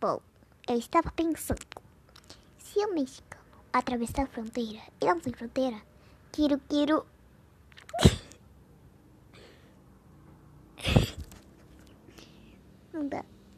Bom, eu estava pensando, se o mexicano atravessar a fronteira e não tem fronteira, quiro, quero. não dá.